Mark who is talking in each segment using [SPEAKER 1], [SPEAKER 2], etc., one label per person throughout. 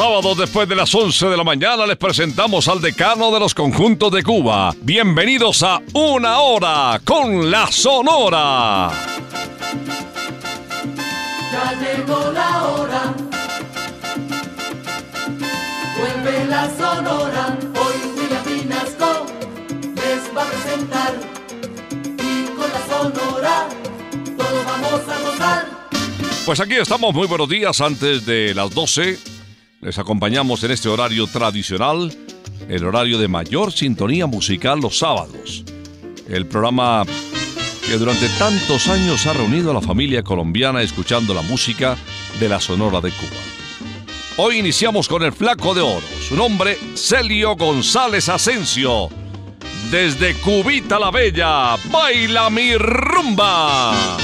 [SPEAKER 1] Sábados después de las 11 de la mañana les presentamos al decano de los conjuntos de Cuba. Bienvenidos a Una Hora con la Sonora.
[SPEAKER 2] Ya llegó la hora. Vuelve la sonora. Hoy William Pinasco les va a presentar. Y con la sonora todos vamos a gozar.
[SPEAKER 1] Pues aquí estamos, muy buenos días. Antes de las 12 les acompañamos en este horario tradicional, el horario de mayor sintonía musical los sábados. El programa que durante tantos años ha reunido a la familia colombiana escuchando la música de la Sonora de Cuba. Hoy iniciamos con el Flaco de Oro, su nombre Celio González Asensio. Desde Cubita la Bella, baila mi rumba.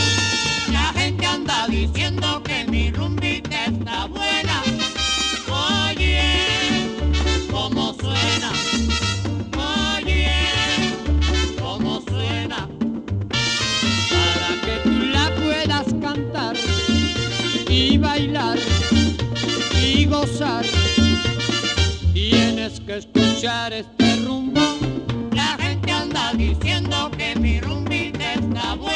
[SPEAKER 3] La gente anda diciendo
[SPEAKER 4] Tienes que escuchar este rumbo.
[SPEAKER 3] La gente anda diciendo que mi rumbita está buena.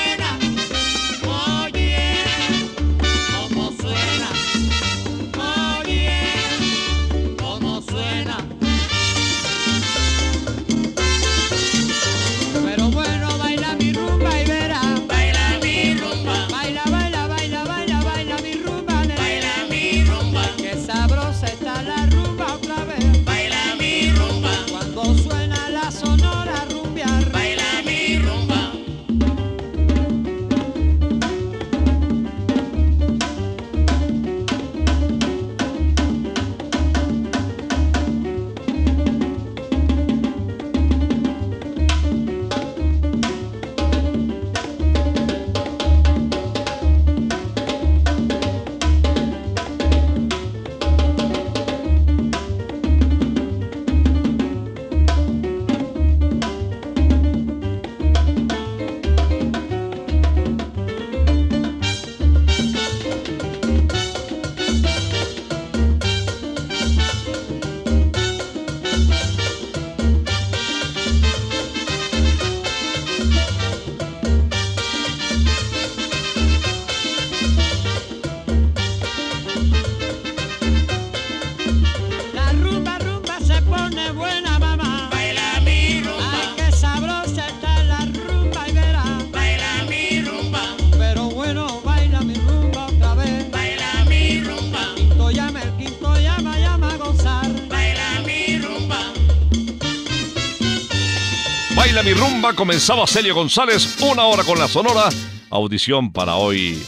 [SPEAKER 1] Comenzaba Celio González, una hora con la Sonora, audición para hoy,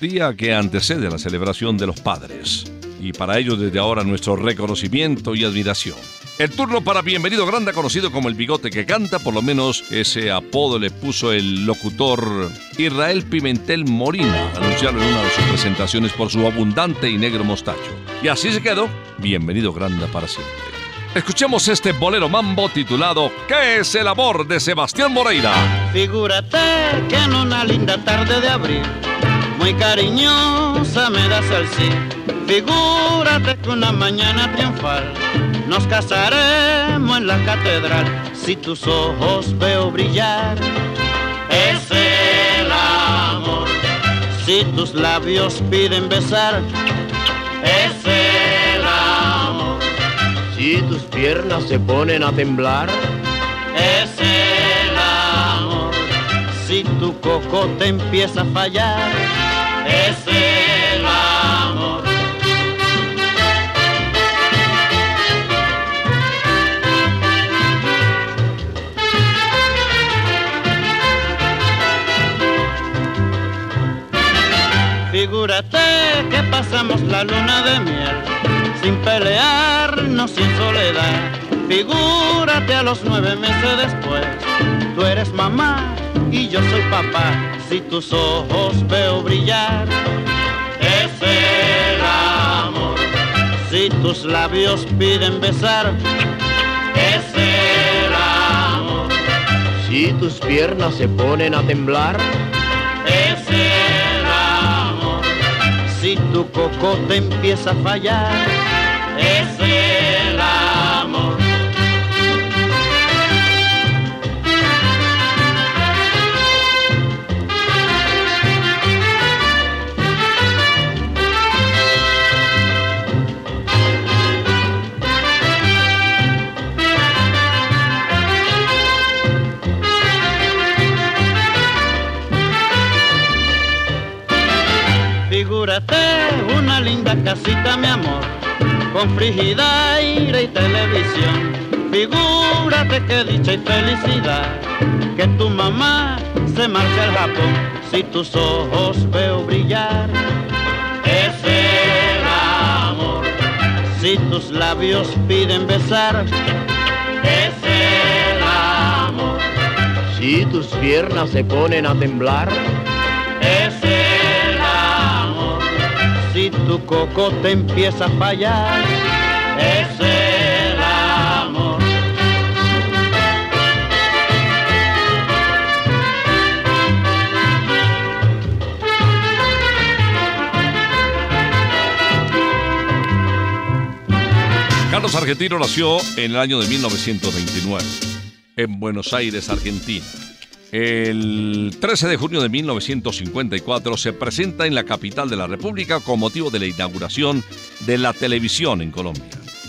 [SPEAKER 1] día que antecede la celebración de los padres. Y para ello desde ahora nuestro reconocimiento y admiración. El turno para Bienvenido Granda, conocido como el bigote que canta, por lo menos ese apodo le puso el locutor Israel Pimentel Morina, anunciarlo en una de sus presentaciones por su abundante y negro mostacho. Y así se quedó, Bienvenido Granda para siempre. Escuchemos este bolero mambo titulado ¿Qué es el amor? de Sebastián Moreira.
[SPEAKER 5] Figúrate que en una linda tarde de abril, muy cariñosa me das el sí. Figúrate que una mañana triunfal nos casaremos en la catedral. Si tus ojos veo brillar, es el amor. Si tus labios piden besar, es.
[SPEAKER 6] Si tus piernas se ponen a temblar,
[SPEAKER 5] es el amor. Si tu cocote empieza a fallar, es el amor. Figúrate que pasamos la luna de miel sin pelearnos, sin soledad. Figúrate a los nueve meses después, tú eres mamá y yo soy papá. Si tus ojos veo brillar, es el amor. Si tus labios piden besar, es el amor.
[SPEAKER 6] si tus piernas se ponen a temblar,
[SPEAKER 5] Es el amor. Si tu cocote empieza a fallar. Figúrate una linda casita, mi amor, con frigidaire y televisión. Figúrate que dicha y felicidad, que tu mamá se marcha al Japón. Si tus ojos veo brillar, es el amor. Si tus labios piden besar, es el amor.
[SPEAKER 6] si tus piernas se ponen a temblar,
[SPEAKER 5] es. Tu cocote empieza a fallar, es el amor.
[SPEAKER 1] Carlos Argentino nació en el año de 1929 en Buenos Aires, Argentina. El 13 de junio de 1954 se presenta en la capital de la República con motivo de la inauguración de la televisión en Colombia.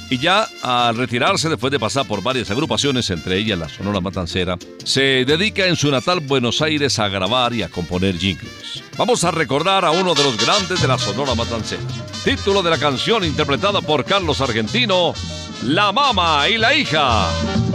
[SPEAKER 1] Y ya al retirarse después de pasar por varias agrupaciones, entre ellas la Sonora Matancera, se dedica en su natal Buenos Aires a grabar y a componer jingles. Vamos a recordar a uno de los grandes de la Sonora Matancera. Título de la canción interpretada por Carlos Argentino, La Mama y la Hija.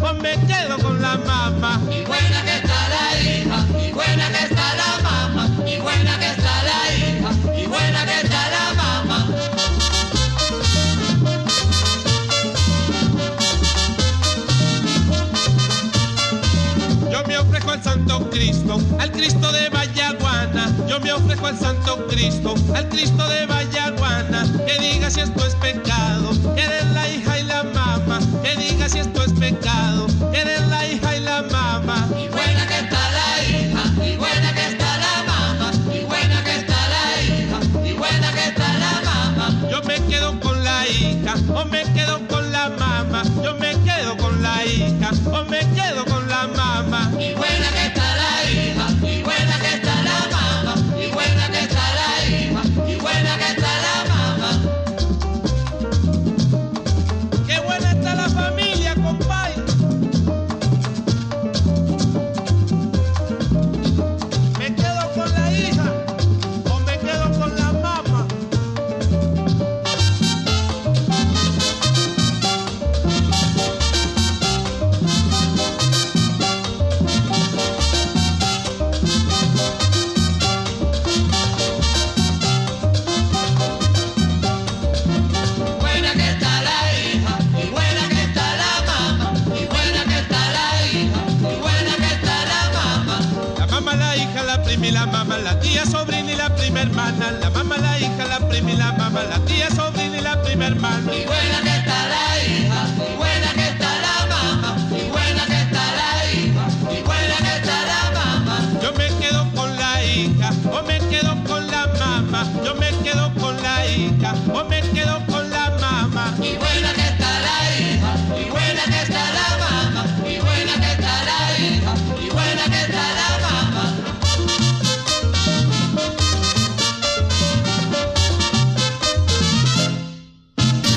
[SPEAKER 7] o me quedo con la mamá.
[SPEAKER 8] Y buena que está la hija, y buena que está la mamá, y buena que está la hija, y buena que está la mamá.
[SPEAKER 7] Yo me ofrezco al Santo Cristo, al Cristo de Vallaguana. Yo me ofrezco al Santo Cristo, al Cristo de Vallaguana. Que diga si esto es pecado, que eres la hija la. Que diga si esto es pecado, eres la hija y la mamá.
[SPEAKER 8] Y buena que está la hija, y buena que está la mamá, y buena que está la hija, y buena que está la mamá.
[SPEAKER 7] Yo me quedo con la hija, o me quedo con la mamá. Yo me quedo con la hija, o me quedo con mamá,
[SPEAKER 8] la tía, sobrina y la prima
[SPEAKER 9] hermana. La mamá, la hija, la prima y la mamá, la tía, sobrina y la prima hermana.
[SPEAKER 7] Y buena que está la hija, y buena que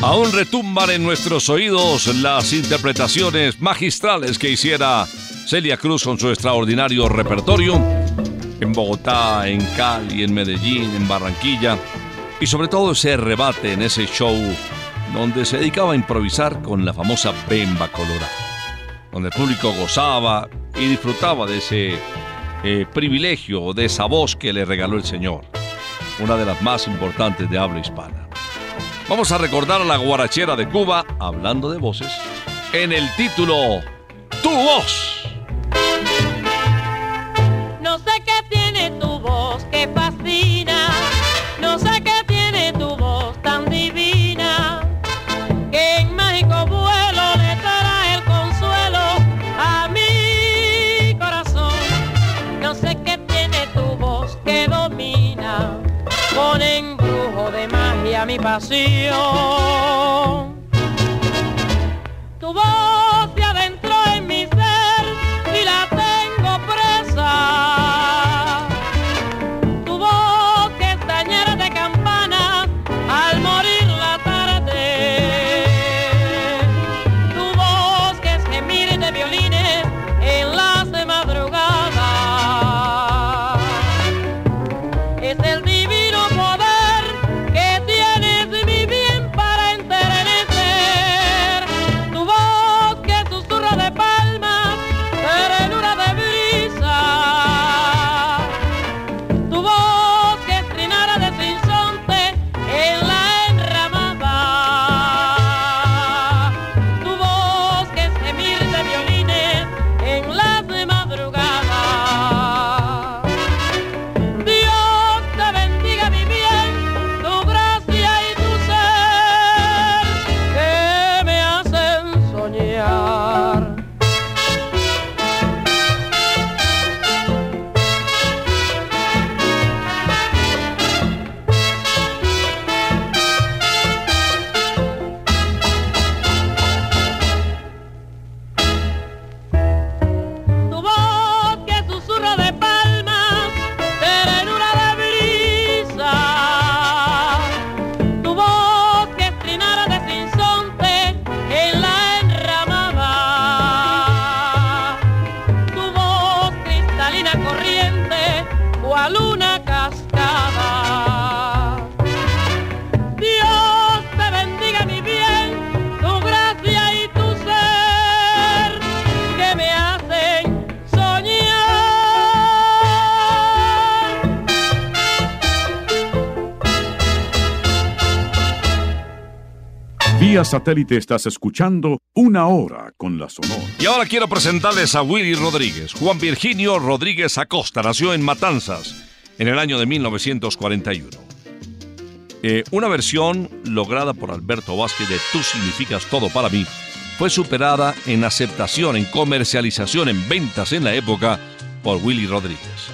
[SPEAKER 1] Aún retumban en nuestros oídos las interpretaciones magistrales que hiciera Celia Cruz con su extraordinario repertorio en Bogotá, en Cali, en Medellín, en Barranquilla y sobre todo ese rebate en ese show donde se dedicaba a improvisar con la famosa Bemba Colorada, donde el público gozaba y disfrutaba de ese eh, privilegio, de esa voz que le regaló el Señor, una de las más importantes de habla hispana. Vamos a recordar a la guarachera de Cuba, hablando de voces, en el título Tu voz.
[SPEAKER 10] Pasión.
[SPEAKER 11] Vía satélite estás escuchando una hora con la Sonora.
[SPEAKER 1] Y ahora quiero presentarles a Willy Rodríguez. Juan Virginio Rodríguez Acosta nació en Matanzas en el año de 1941. Eh, una versión lograda por Alberto Vázquez de Tú significas todo para mí fue superada en aceptación, en comercialización, en ventas en la época por Willy Rodríguez.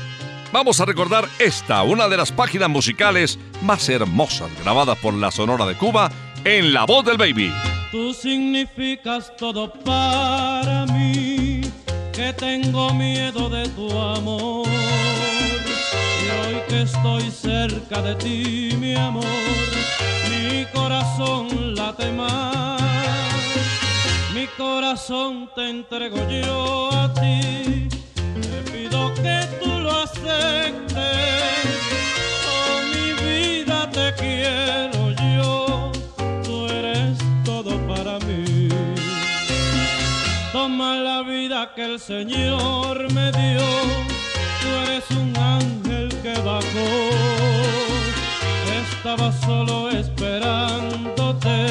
[SPEAKER 1] Vamos a recordar esta, una de las páginas musicales más hermosas grabadas por la Sonora de Cuba en la voz del baby.
[SPEAKER 12] Tú significas todo para mí, que tengo miedo de tu amor. Y hoy que estoy cerca de ti, mi amor, mi corazón late más. Mi corazón te entrego yo a ti, te pido que tú lo aceptes. Que el Señor me dio, tú eres un ángel que bajó. Estaba solo esperándote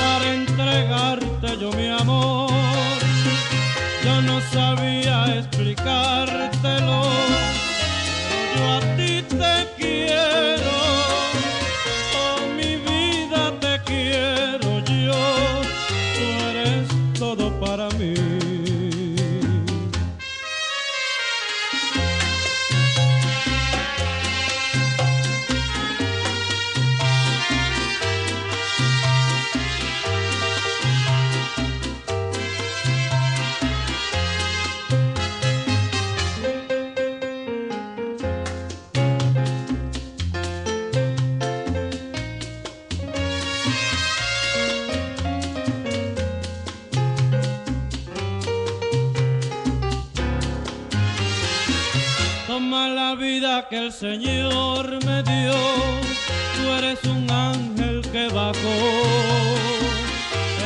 [SPEAKER 12] para entregarte yo mi amor. Yo no sabía explicártelo, yo a ti te quiero.
[SPEAKER 13] Que el Señor me dio, tú eres un ángel que bajó.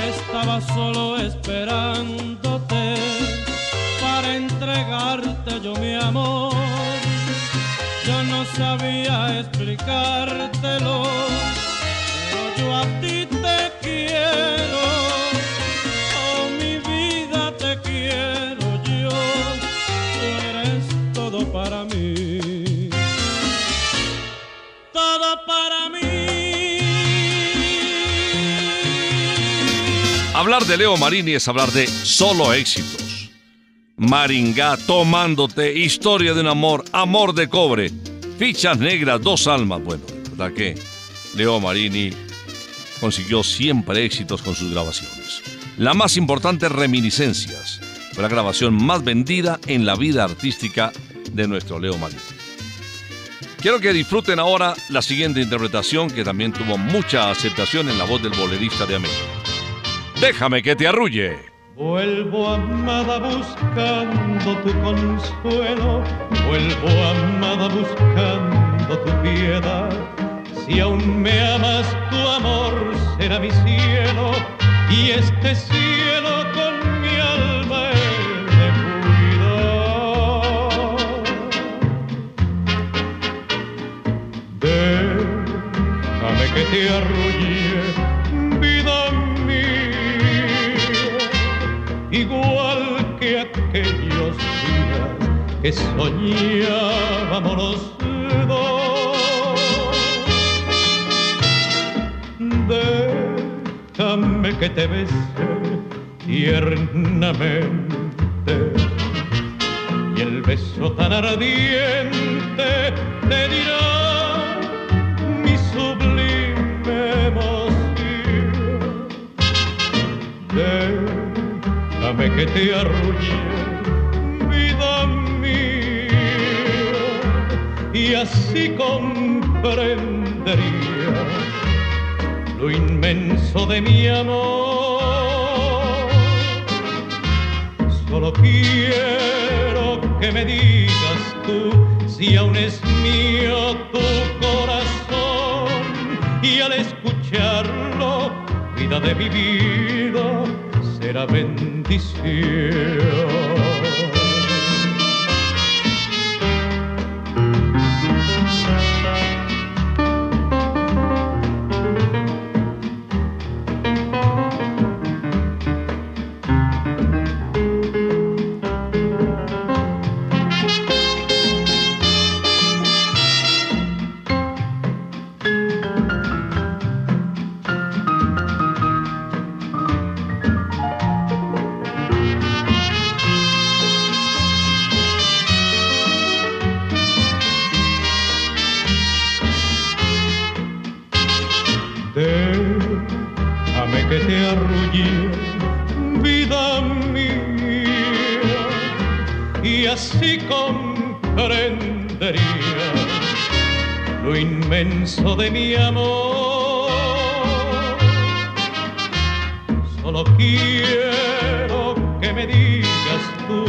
[SPEAKER 13] Estaba solo esperándote para entregarte yo mi amor. Yo no sabía explicártelo,
[SPEAKER 1] Hablar de Leo Marini es hablar de solo éxitos. Maringá, tomándote, historia de un amor, amor de cobre, fichas negras, dos almas. Bueno, ¿verdad que Leo Marini consiguió siempre éxitos con sus grabaciones? La más importante, Reminiscencias, fue la grabación más vendida en la vida artística de nuestro Leo Marini. Quiero que disfruten ahora la siguiente interpretación que también tuvo mucha aceptación en la voz del bolerista de América. Déjame que te arrulle.
[SPEAKER 13] Vuelvo amada buscando tu consuelo, vuelvo amada buscando tu piedad. Si aún me amas, tu amor será mi cielo y este cielo que soñábamos los dos. Déjame que te bese tiernamente y el beso tan ardiente te dirá mi sublime emoción. Déjame que te arrulle, y así comprendería lo inmenso de mi amor. Solo quiero que me digas tú si aún es mío tu corazón y al escucharlo, vida de mi vida, será bendición. Así comprendería lo inmenso de mi amor. Solo quiero que me digas tú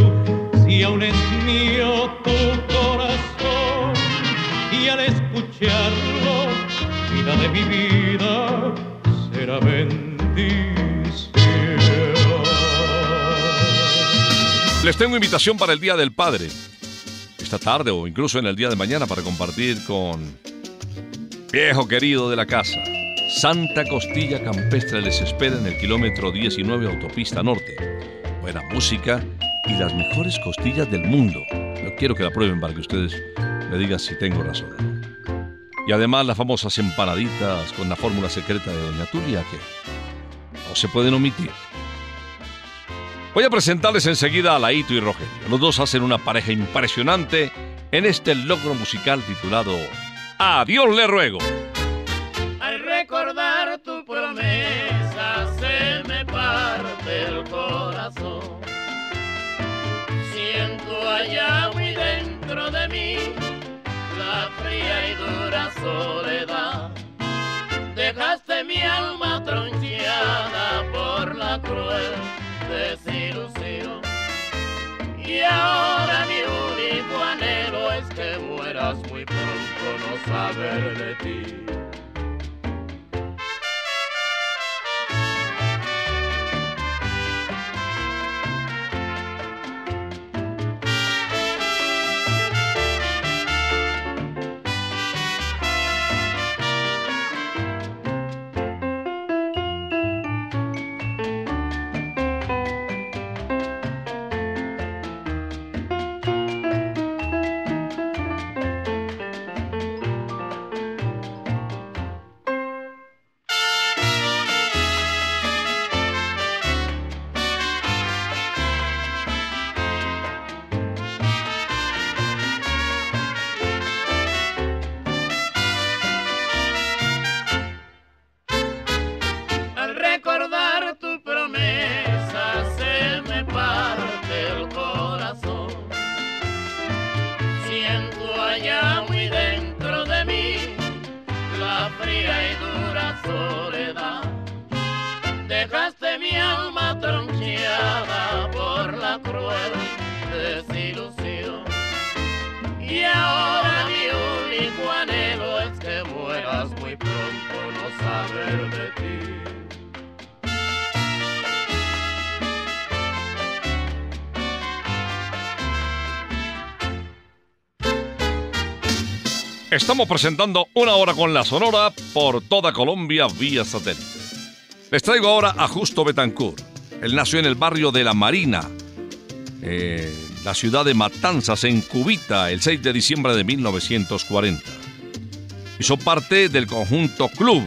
[SPEAKER 13] si aún es mío tu corazón y al escucharlo, vida de mi vida, será bendición.
[SPEAKER 1] Les tengo invitación para el Día del Padre. Esta tarde o incluso en el día de mañana para compartir con viejo querido de la casa. Santa Costilla Campestre les espera en el kilómetro 19 Autopista Norte. Buena música y las mejores costillas del mundo. Yo quiero que la prueben para que ustedes me digan si tengo razón. Y además las famosas empanaditas con la fórmula secreta de Doña Tulia que no se pueden omitir. Voy a presentarles enseguida a Laito y Rogelio. Los dos hacen una pareja impresionante en este logro musical titulado Adiós le ruego.
[SPEAKER 14] Al recordar tu promesa se me parte el corazón. Siento allá muy dentro de mí la fría y dura soledad. Dejaste mi alma troncheada saber de ti.
[SPEAKER 1] Estamos presentando una hora con la Sonora por toda Colombia vía satélite. Les traigo ahora a Justo Betancourt. Él nació en el barrio de La Marina, eh, la ciudad de Matanzas, en Cubita, el 6 de diciembre de 1940. Hizo parte del conjunto Club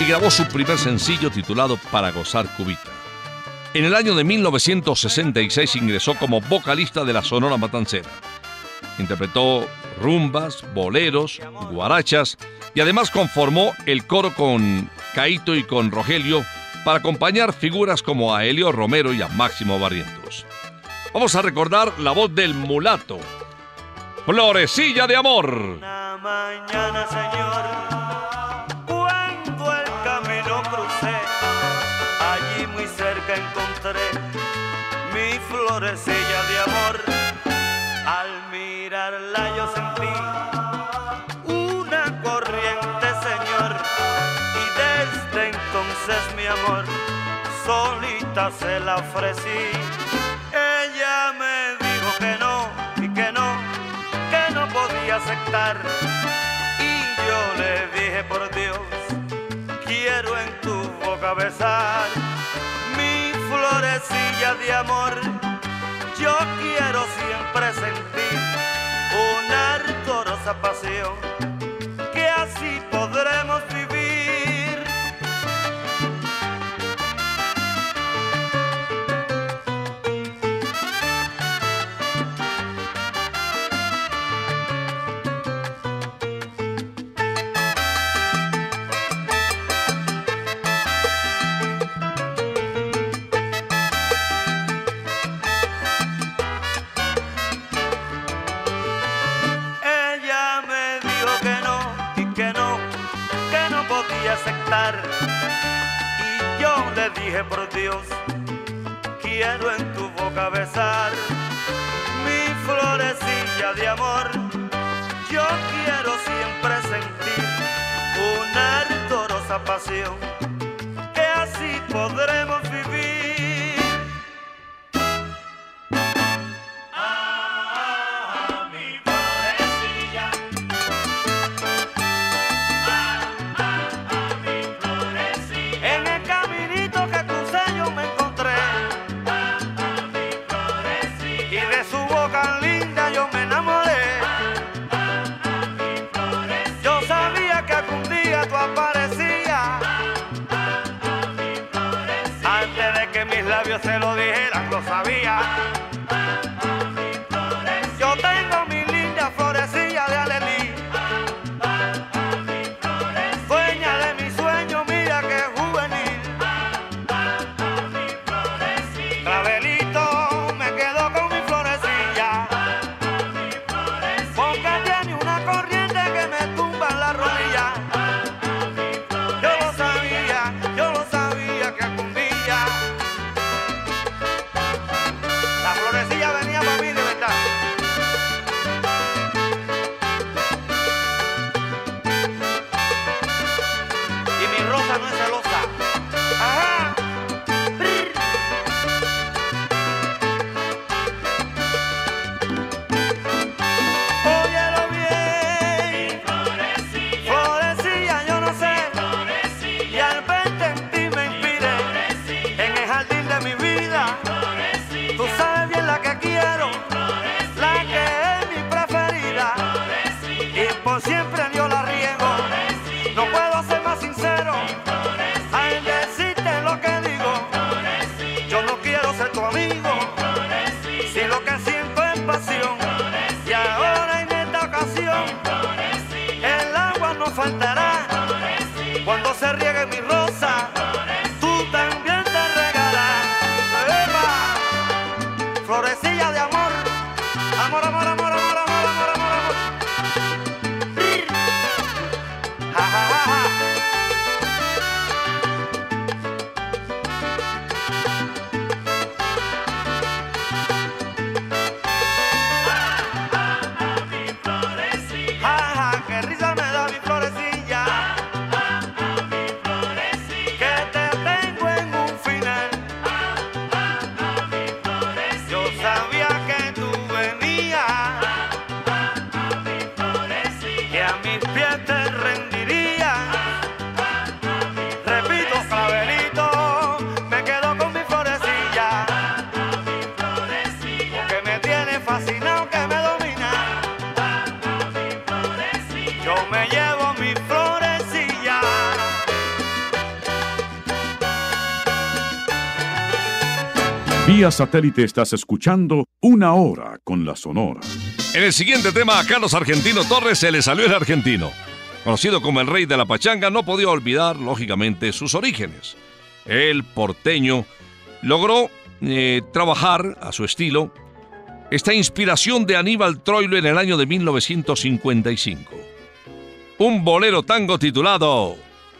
[SPEAKER 1] y grabó su primer sencillo titulado Para gozar Cubita. En el año de 1966 ingresó como vocalista de la Sonora Matancera. Interpretó rumbas, boleros, guarachas y además conformó el coro con Caito y con Rogelio para acompañar figuras como a Helio Romero y a Máximo Barrientos. Vamos a recordar la voz del mulato. Florecilla de amor.
[SPEAKER 15] Una mañana, cuando el camino crucé, allí muy cerca encontré mi florecilla se la ofrecí. Ella me dijo que no y que no, que no podía aceptar. Y yo le dije por Dios, quiero en tu boca besar mi florecilla de amor. Yo quiero siempre sentir una ardorosa pasión, que así podremos vivir. Y yo le dije por Dios, quiero en tu boca besar mi florecilla de amor. Yo quiero siempre sentir una ardorosa pasión, que así podremos vivir. Sabía.
[SPEAKER 11] Satélite estás escuchando Una Hora con la Sonora.
[SPEAKER 1] En el siguiente tema, a Carlos Argentino Torres se le salió el argentino. Conocido como el rey de la pachanga, no podía olvidar, lógicamente, sus orígenes. El porteño logró eh, trabajar a su estilo esta inspiración de Aníbal Troilo en el año de 1955. Un bolero tango titulado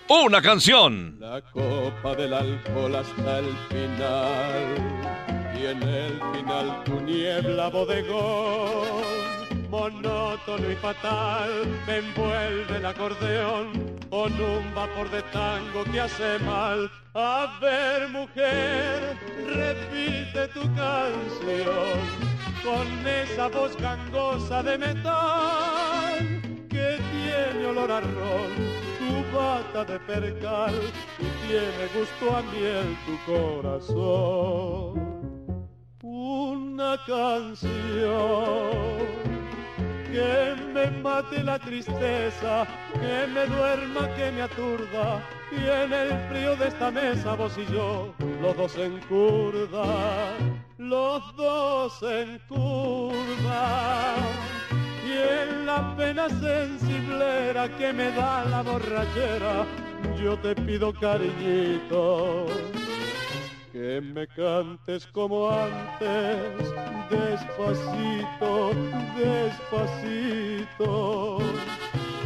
[SPEAKER 1] Una canción.
[SPEAKER 16] La copa del alcohol hasta el final y en el final tu niebla bodegón monótono y fatal me envuelve el acordeón con un vapor de tango que hace mal a ver mujer repite tu canción con esa voz gangosa de metal que tiene olor a ron, tu bata de percal y tiene gusto a miel tu corazón. Una canción que me mate la tristeza, que me duerma, que me aturda, y en el frío de esta mesa vos y yo, los dos en curda, los dos en curda. Y en la pena sensiblera que me da la borrachera, yo te pido cariñito, que me cantes como antes, despacito, despacito.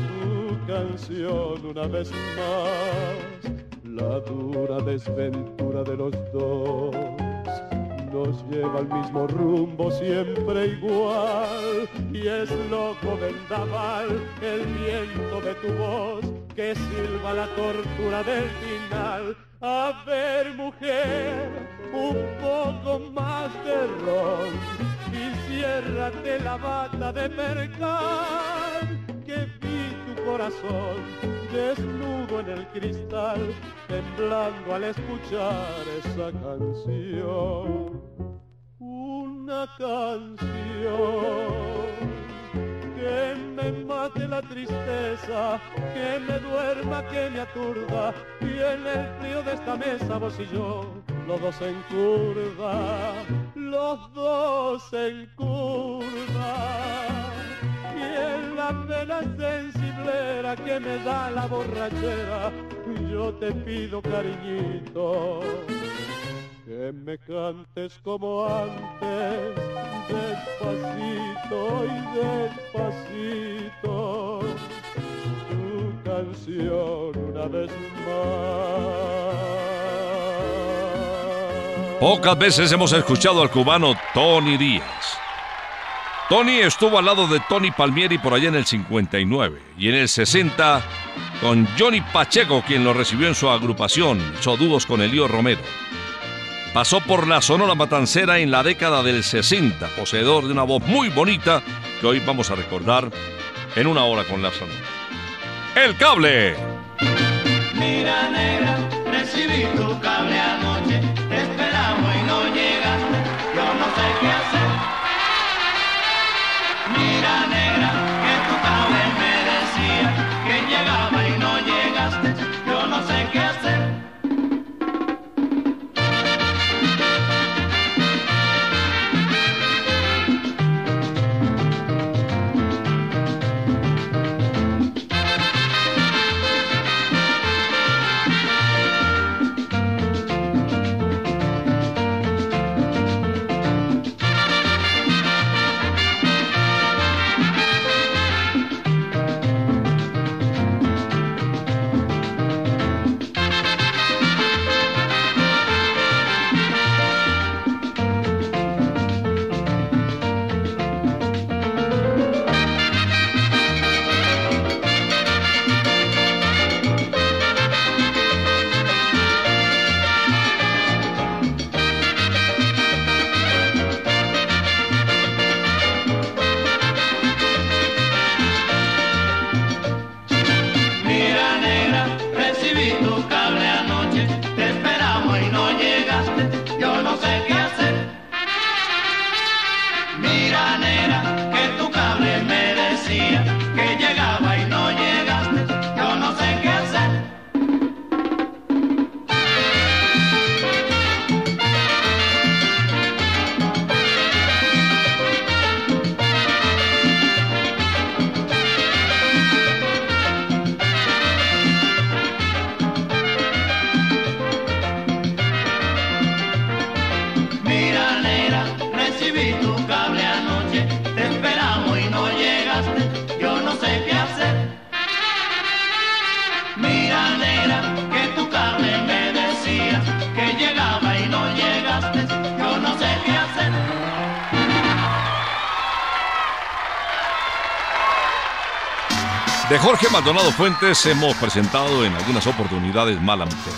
[SPEAKER 16] Tu canción una vez más, la dura desventura de los dos nos lleva al mismo rumbo siempre igual. Y es loco vendaval el viento de tu voz que silba la tortura del final. A ver mujer un poco más de ron y ciérrate la bata de percal que vi tu corazón desnudo en el cristal, temblando al escuchar esa canción. Una canción que me mate la tristeza, que me duerma, que me aturda, y en el frío de esta mesa vos y yo, los dos en curva, los dos en curva. Y en la pena que me da la borrachera, yo te pido cariñito, que me cantes como antes, despacito y despacito, tu canción una vez más.
[SPEAKER 1] Pocas veces hemos escuchado al cubano Tony Díaz. Tony estuvo al lado de Tony Palmieri por allá en el 59 y en el 60 con Johnny Pacheco, quien lo recibió en su agrupación, hizo dúos con Elío Romero. Pasó por la Sonora Matancera en la década del 60, poseedor de una voz muy bonita que hoy vamos a recordar en una hora con la Sonora. El cable.
[SPEAKER 17] Mira recibí tu cable
[SPEAKER 1] De Jorge Maldonado Fuentes hemos presentado en algunas oportunidades Mala Mujer.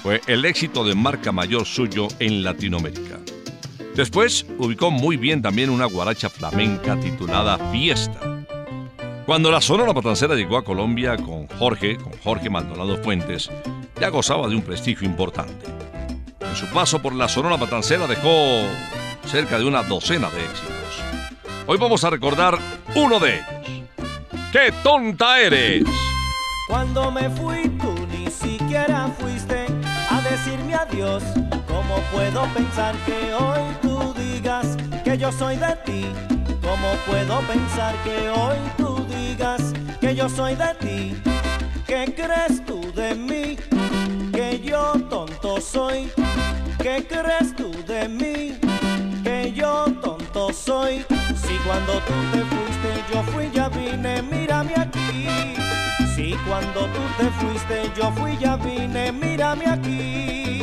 [SPEAKER 1] Fue el éxito de marca mayor suyo en Latinoamérica. Después ubicó muy bien también una guaracha flamenca titulada Fiesta. Cuando la Sonora Matancera llegó a Colombia con Jorge, con Jorge Maldonado Fuentes, ya gozaba de un prestigio importante. En su paso por la Sonora Matancera dejó cerca de una docena de éxitos. Hoy vamos a recordar uno de ellos. ¡Qué tonta eres!
[SPEAKER 18] Cuando me fui tú ni siquiera fuiste a decirme adiós. ¿Cómo puedo pensar que hoy tú digas que yo soy de ti? ¿Cómo puedo pensar que hoy tú digas que yo soy de ti? ¿Qué crees tú de mí? Que yo tonto soy. ¿Qué crees tú de mí? Que yo tonto soy. Si cuando tú te fuiste yo fui ya vine, mírame aquí. Si cuando tú te fuiste yo fui ya vine, mírame aquí.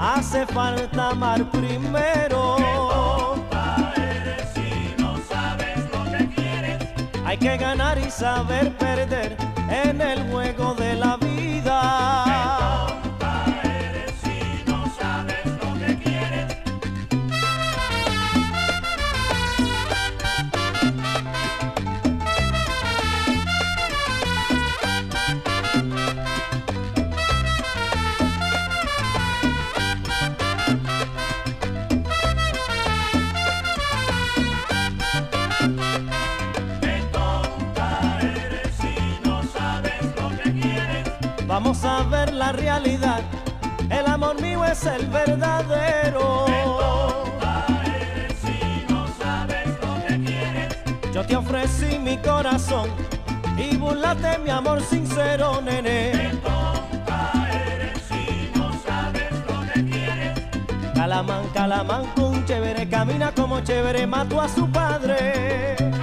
[SPEAKER 18] Hace falta amar primero.
[SPEAKER 17] Si no sabes lo que quieres.
[SPEAKER 18] Hay que ganar y saber perder en el juego de la vida. La realidad. El amor mío es el verdadero. Yo te ofrecí mi corazón y burlate mi amor sincero, nene.
[SPEAKER 1] si no sabes lo que quieres.
[SPEAKER 18] Calamán, calamán, con chévere, camina como chévere, mató a su padre.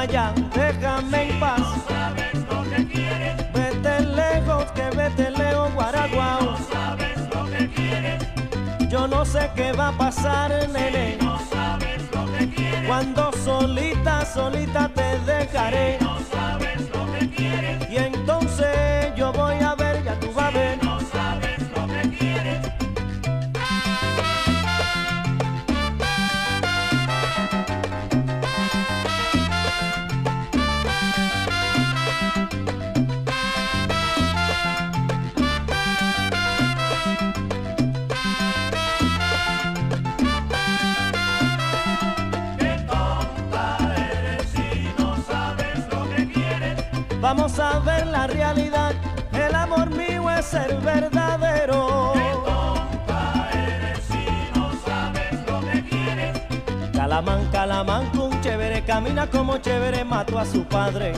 [SPEAKER 18] Allá, déjame en paz.
[SPEAKER 1] No sabes lo que quieres.
[SPEAKER 18] Vete lejos, que vete lejos, guaraguao.
[SPEAKER 1] No sabes lo que quieres.
[SPEAKER 18] Yo no sé qué va a pasar, nene.
[SPEAKER 1] No sabes lo que quieres.
[SPEAKER 18] Cuando solita, solita te dejaré.
[SPEAKER 1] No sabes lo que quieres.
[SPEAKER 18] Y entonces camina como chévere, mató a su padre.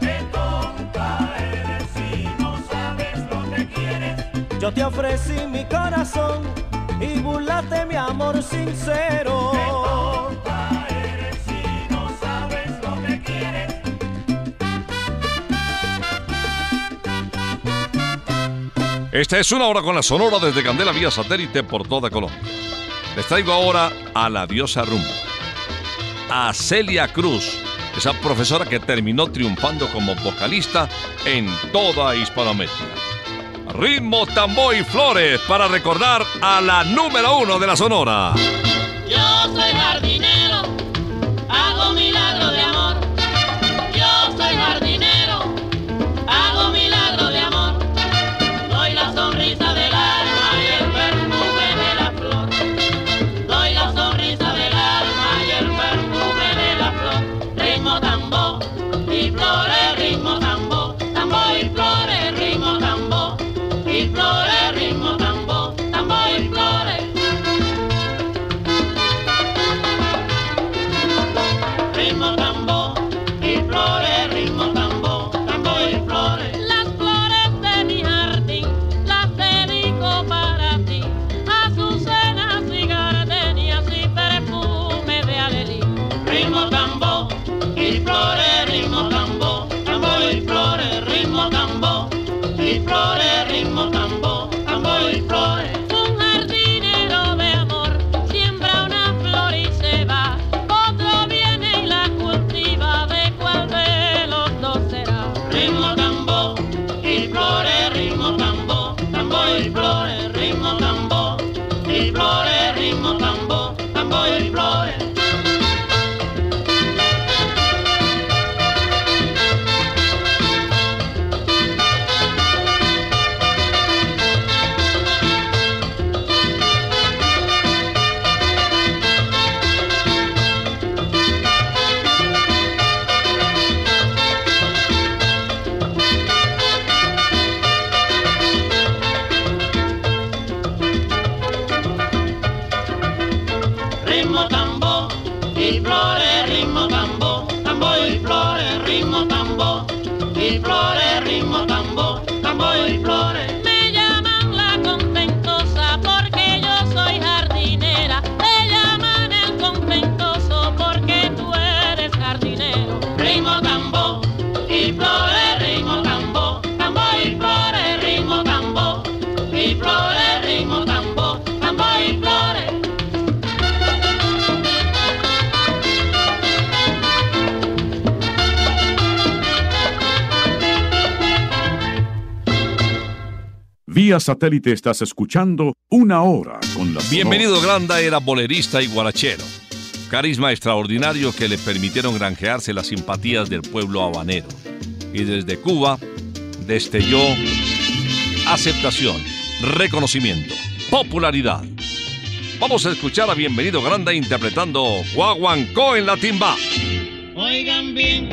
[SPEAKER 1] Qué tonta eres si no sabes lo que quieres.
[SPEAKER 18] Yo te ofrecí mi corazón y burlate mi amor sincero.
[SPEAKER 1] Tonta eres si no sabes lo que quieres.
[SPEAKER 10] Esta es una hora con la sonora desde Candela vía satélite por toda Colombia. Les traigo ahora a la diosa rumba, a Celia Cruz, esa profesora que terminó triunfando como vocalista en toda Hispanoamérica. Ritmo, tambor y flores para recordar a la número uno de la sonora.
[SPEAKER 11] Vía satélite estás escuchando una hora con la...
[SPEAKER 10] Bienvenido sonora. Granda era bolerista y guarachero.
[SPEAKER 19] Carisma extraordinario que le permitieron granjearse las simpatías del pueblo habanero. Y desde Cuba destelló aceptación, reconocimiento, popularidad. Vamos a escuchar a Bienvenido Granda interpretando Guaguancó en la timba.
[SPEAKER 1] Oigan bien.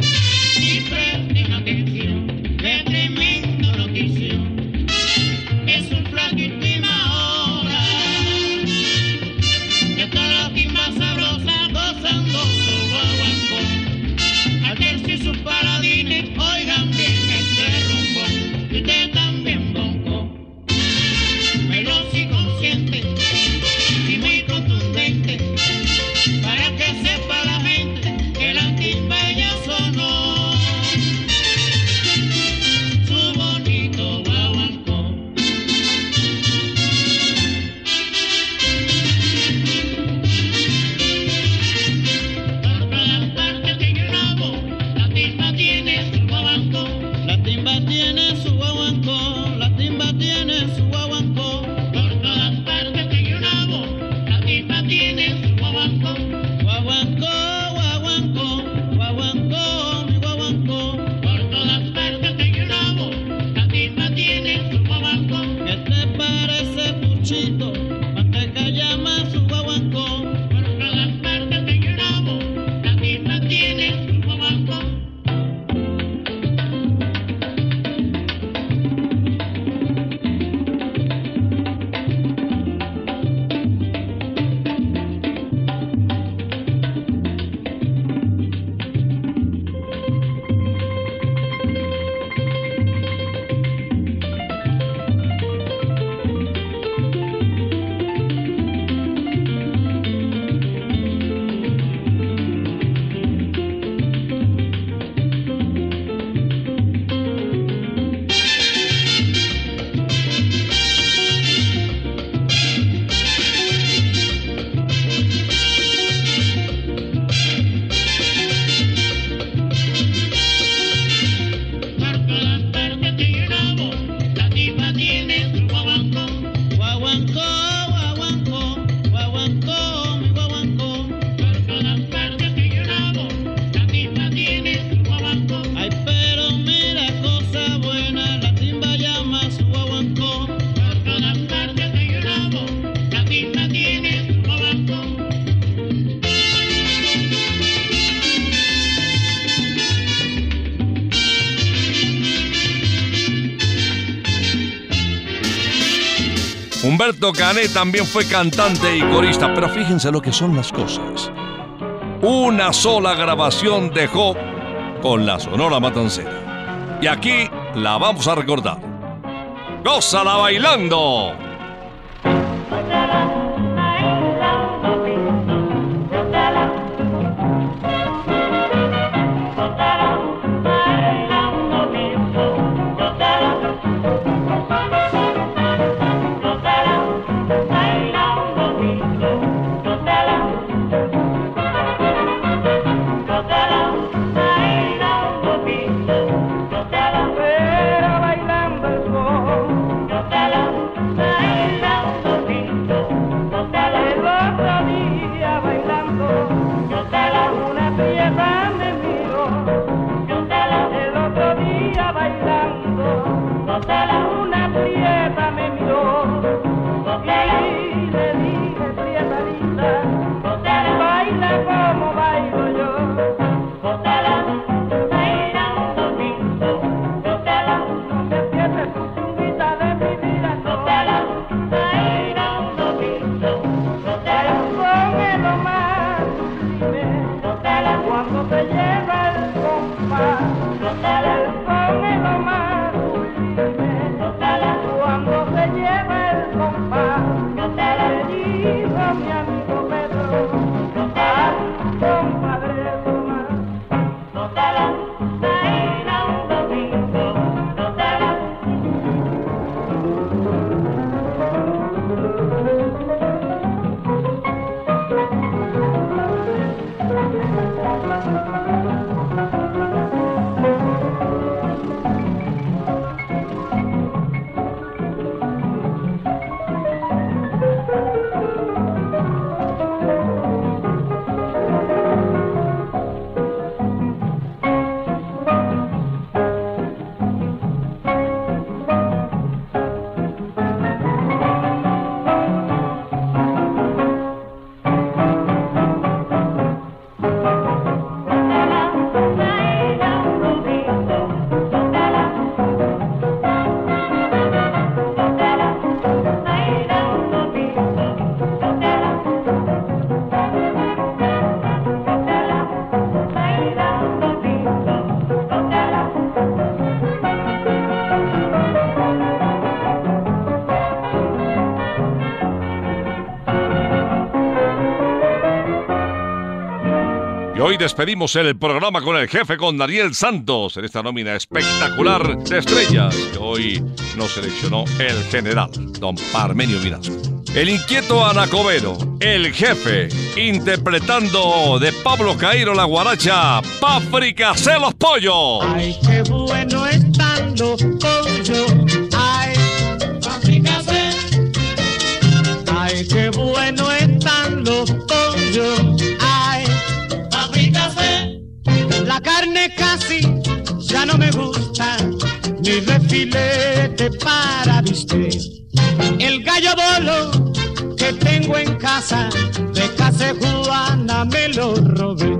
[SPEAKER 1] Gilberto Canet también
[SPEAKER 19] fue cantante y corista, pero fíjense lo que son las cosas. Una sola grabación dejó con la Sonora Matancera. Y aquí la vamos a recordar. ¡Gózala bailando!
[SPEAKER 1] Hoy despedimos el programa con el jefe, con Daniel Santos, en esta nómina espectacular de estrellas que hoy nos seleccionó el general, don Parmenio Vinasco. El inquieto Anacobero, el jefe, interpretando de Pablo Cairo la guaracha, Páfrica los pollos.
[SPEAKER 20] Ay, qué bueno están los pollos. Ay, Páfrica Ay, qué bueno están los pollos. La carne casi ya no me gusta, ni refilete para bistec. El gallo bolo que tengo en casa, de casa de Juana me lo robé.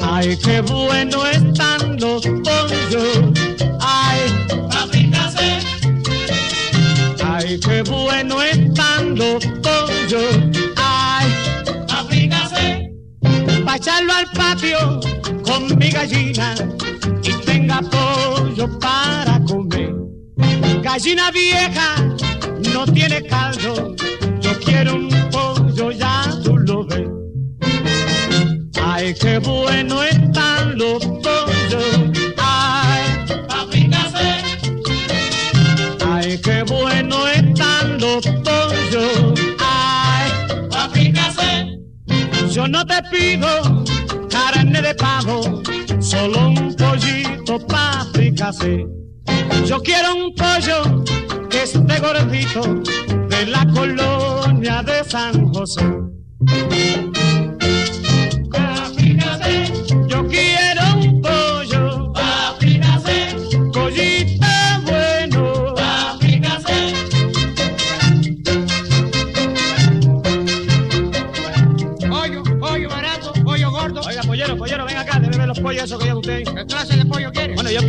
[SPEAKER 20] Ay, qué bueno están los pollos. Ay, paprikase. Ay, qué bueno están los pollos. Pa' echarlo al patio con mi gallina y tenga pollo para comer. Gallina vieja no tiene caldo. Yo quiero un pollo, ya tú lo ves. Ay, qué bueno están los Yo no te pido carne de pavo, solo un pollito paprikase. Yo quiero un pollo que esté gordito de la colonia de San José.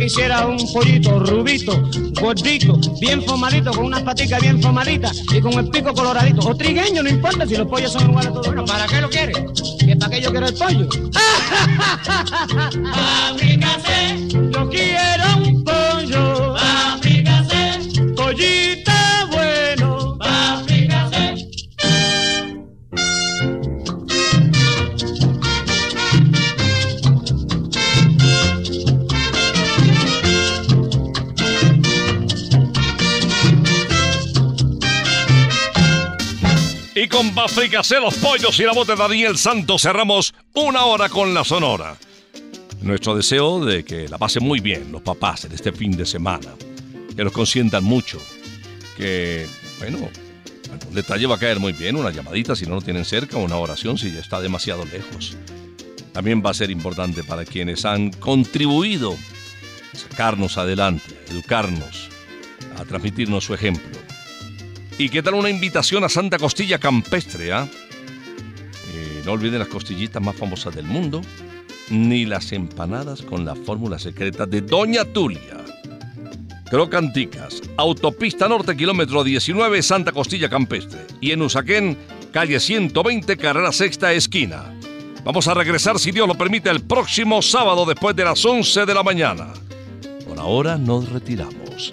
[SPEAKER 20] Quisiera un pollito rubito, gordito, bien formadito, con unas paticas bien formaditas y con el pico coloradito. O trigueño, no importa si los pollos son iguales todos. Bueno, ¿para qué lo quiere? ¿Que para qué yo quiero el pollo? Paprikase. Yo quiero un pollo. Paprikase. Pollito
[SPEAKER 1] Y con Fricasé los pollos y la voz de Daniel Santos cerramos una hora con la Sonora. Nuestro deseo de que la pasen muy bien los papás en este fin de semana. Que los consientan mucho. Que, bueno, algún detalle va a caer muy bien. Una llamadita si no lo tienen cerca, una oración si ya está demasiado lejos. También va a ser importante para quienes han contribuido a sacarnos adelante, a educarnos, a transmitirnos su ejemplo. ¿Y qué tal una invitación a Santa Costilla Campestre? ah? Eh, no olviden las costillitas más famosas del mundo, ni las empanadas con la fórmula secreta de Doña Tulia. Crocanticas, Autopista Norte, kilómetro 19, Santa Costilla Campestre. Y en Usaquén, calle 120, carrera sexta, esquina. Vamos a regresar, si Dios lo permite, el próximo sábado después de las 11 de la mañana. Por ahora nos retiramos.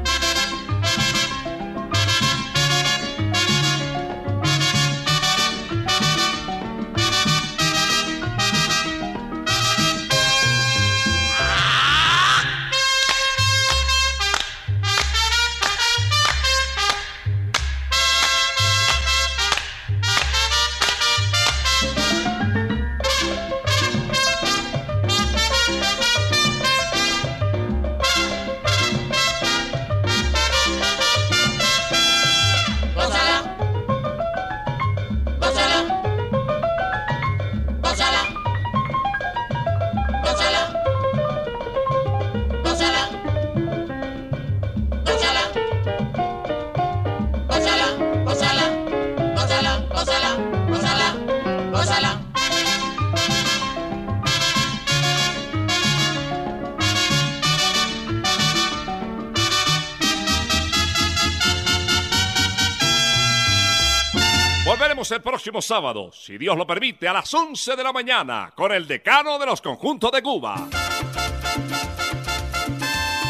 [SPEAKER 1] El próximo sábado, si Dios lo permite, a las 11 de la mañana, con el decano de los conjuntos de Cuba.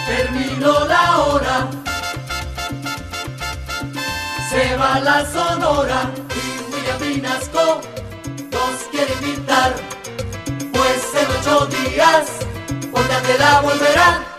[SPEAKER 2] Terminó la hora, se va la sonora y William Vinasco nos quiere invitar, pues en ocho días, la volverá.